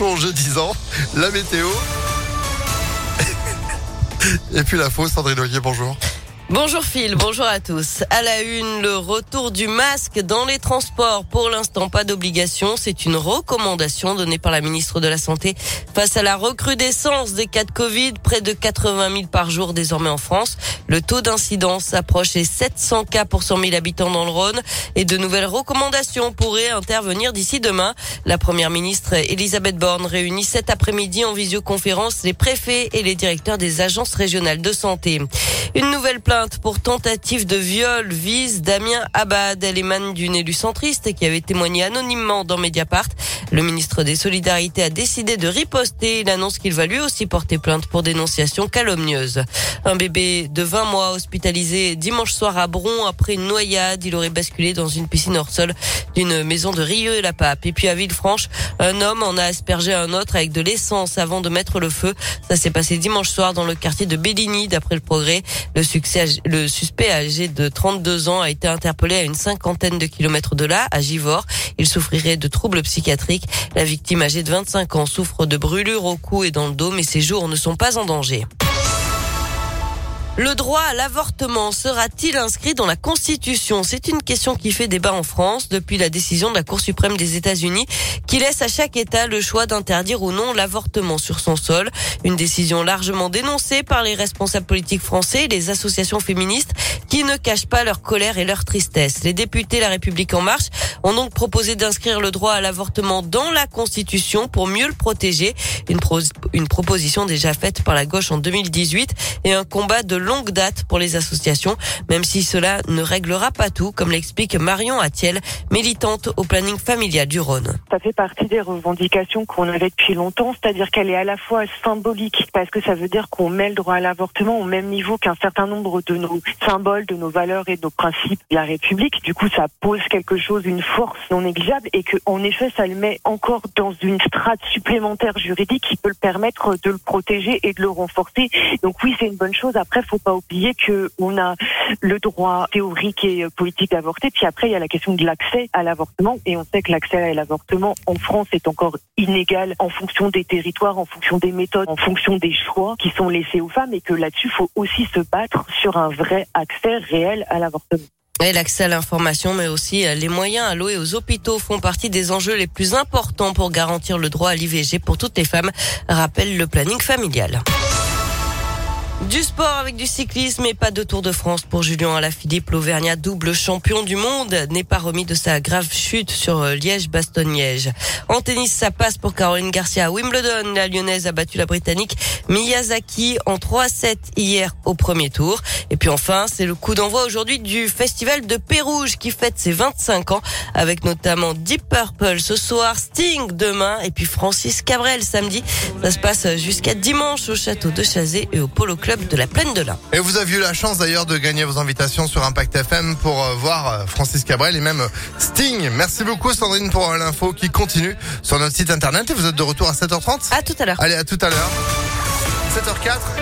torchon, j'ai 10 ans. La météo. Et puis la fausse, Sandrine Ollier, bonjour. Bonjour Phil, bonjour à tous. À la une, le retour du masque dans les transports. Pour l'instant, pas d'obligation. C'est une recommandation donnée par la ministre de la Santé face à la recrudescence des cas de Covid, près de 80 000 par jour désormais en France. Le taux d'incidence approche les 700 cas pour 100 000 habitants dans le Rhône et de nouvelles recommandations pourraient intervenir d'ici demain. La première ministre Elisabeth Borne réunit cet après-midi en visioconférence les préfets et les directeurs des agences régionales de santé. Une nouvelle plainte pour tentative de viol vise Damien Abad. Elle émane d'une élue centriste qui avait témoigné anonymement dans Mediapart. Le ministre des Solidarités a décidé de riposter. Il annonce qu'il va lui aussi porter plainte pour dénonciation calomnieuse. Un bébé de 20 mois hospitalisé dimanche soir à Bron après une noyade. Il aurait basculé dans une piscine hors sol d'une maison de Rieux et puis à Villefranche, un homme en a aspergé un autre avec de l'essence avant de mettre le feu. Ça s'est passé dimanche soir dans le quartier de Belligny d'après le progrès. Le, succès, le suspect âgé de 32 ans a été interpellé à une cinquantaine de kilomètres de là, à Givors. Il souffrirait de troubles psychiatriques. La victime âgée de 25 ans souffre de brûlures au cou et dans le dos, mais ses jours ne sont pas en danger. Le droit à l'avortement sera-t-il inscrit dans la Constitution? C'est une question qui fait débat en France depuis la décision de la Cour suprême des États-Unis qui laisse à chaque État le choix d'interdire ou non l'avortement sur son sol. Une décision largement dénoncée par les responsables politiques français et les associations féministes qui ne cachent pas leur colère et leur tristesse. Les députés La République en marche ont donc proposé d'inscrire le droit à l'avortement dans la Constitution pour mieux le protéger. Une, une proposition déjà faite par la gauche en 2018 et un combat de longue date pour les associations, même si cela ne réglera pas tout, comme l'explique Marion Attiel, militante au planning familial du Rhône. Ça fait partie des revendications qu'on avait depuis longtemps, c'est-à-dire qu'elle est à la fois symbolique, parce que ça veut dire qu'on met le droit à l'avortement au même niveau qu'un certain nombre de nos symboles, de nos valeurs et de nos principes de la République. Du coup, ça pose quelque chose, une force non négligeable, et que, en effet, ça le met encore dans une strate supplémentaire juridique qui peut le permettre de le protéger et de le renforcer. Donc oui, c'est une bonne chose. Après, faut pas oublier que on a le droit théorique et politique d'avorter, puis après il y a la question de l'accès à l'avortement, et on sait que l'accès à l'avortement en France est encore inégal en fonction des territoires, en fonction des méthodes, en fonction des choix qui sont laissés aux femmes, et que là-dessus faut aussi se battre sur un vrai accès à. Et l'accès à l'information, mais aussi les moyens alloués aux hôpitaux font partie des enjeux les plus importants pour garantir le droit à l'IVG pour toutes les femmes, rappelle le planning familial. Du sport avec du cyclisme et pas de Tour de France pour Julien Alaphilippe. L'Auvergnat, double champion du monde, n'est pas remis de sa grave chute sur euh, Liège-Bastogne-Liège. En tennis, ça passe pour Caroline Garcia à Wimbledon. La Lyonnaise a battu la Britannique Miyazaki en 3-7 hier au premier tour. Et puis enfin, c'est le coup d'envoi aujourd'hui du festival de Pérouge qui fête ses 25 ans avec notamment Deep Purple ce soir, Sting demain et puis Francis Cabrel samedi. Ça se passe jusqu'à dimanche au château de Chazé et au Polo Club de la Plaine de l'Ain. Et vous avez eu la chance d'ailleurs de gagner vos invitations sur Impact FM pour euh, voir euh, Francis Cabrel et même euh, Sting. Merci beaucoup Sandrine pour l'info qui continue sur notre site internet et vous êtes de retour à 7h30 À tout à l'heure. Allez, à tout à l'heure. 7h04.